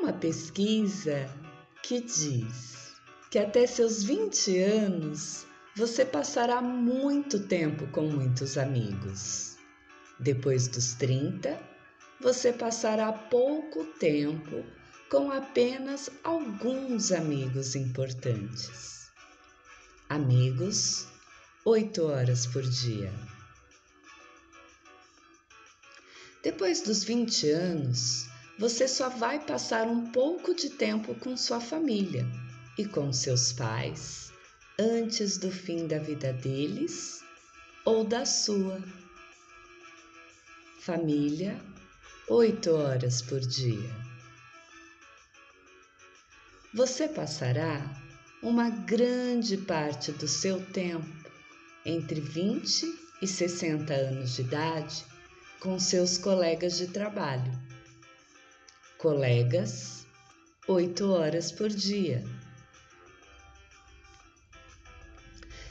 uma pesquisa que diz que até seus 20 anos você passará muito tempo com muitos amigos. Depois dos 30, você passará pouco tempo com apenas alguns amigos importantes. Amigos, 8 horas por dia. Depois dos 20 anos, você só vai passar um pouco de tempo com sua família e com seus pais antes do fim da vida deles ou da sua. Família, oito horas por dia. Você passará uma grande parte do seu tempo, entre 20 e 60 anos de idade, com seus colegas de trabalho colegas, oito horas por dia.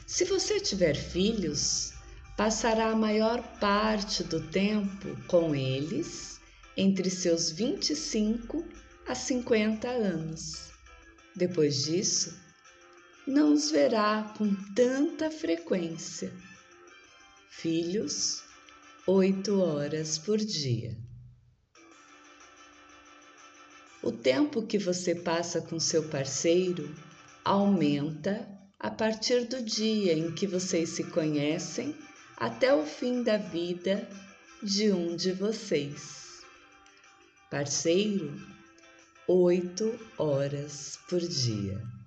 Se você tiver filhos, passará a maior parte do tempo com eles entre seus 25 a 50 anos. Depois disso, não os verá com tanta frequência. Filhos, oito horas por dia. O tempo que você passa com seu parceiro aumenta a partir do dia em que vocês se conhecem até o fim da vida de um de vocês. Parceiro, oito horas por dia.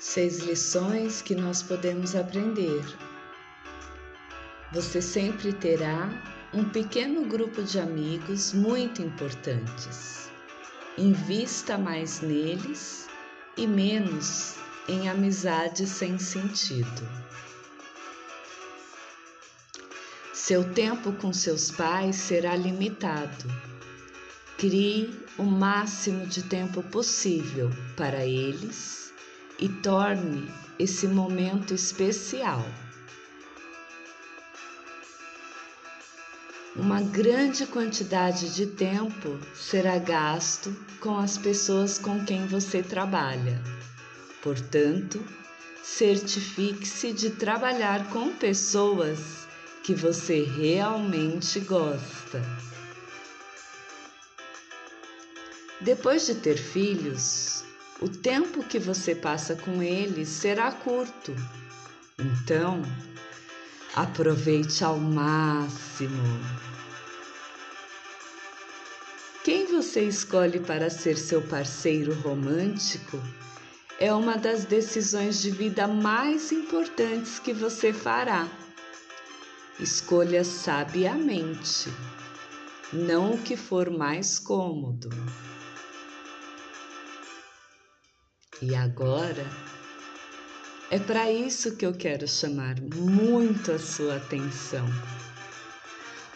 Seis lições que nós podemos aprender. Você sempre terá um pequeno grupo de amigos muito importantes. Invista mais neles e menos em amizades sem sentido. Seu tempo com seus pais será limitado. Crie o máximo de tempo possível para eles e torne esse momento especial. Uma grande quantidade de tempo será gasto com as pessoas com quem você trabalha. Portanto, certifique-se de trabalhar com pessoas que você realmente gosta. Depois de ter filhos, o tempo que você passa com eles será curto. Então, aproveite ao máximo. Quem você escolhe para ser seu parceiro romântico é uma das decisões de vida mais importantes que você fará. Escolha sabiamente, não o que for mais cômodo. E agora, É para isso que eu quero chamar muito a sua atenção.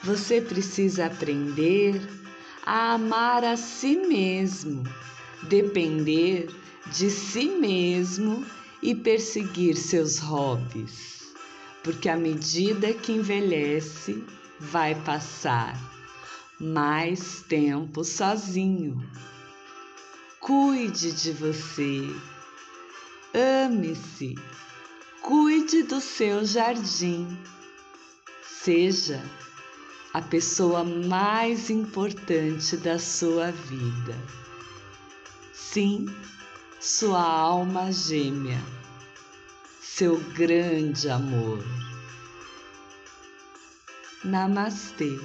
Você precisa aprender a amar a si mesmo, depender de si mesmo e perseguir seus hobbies, porque à medida que envelhece, vai passar mais tempo sozinho. Cuide de você Ame-se, cuide do seu jardim, seja a pessoa mais importante da sua vida. Sim, sua alma gêmea, seu grande amor. Namastê.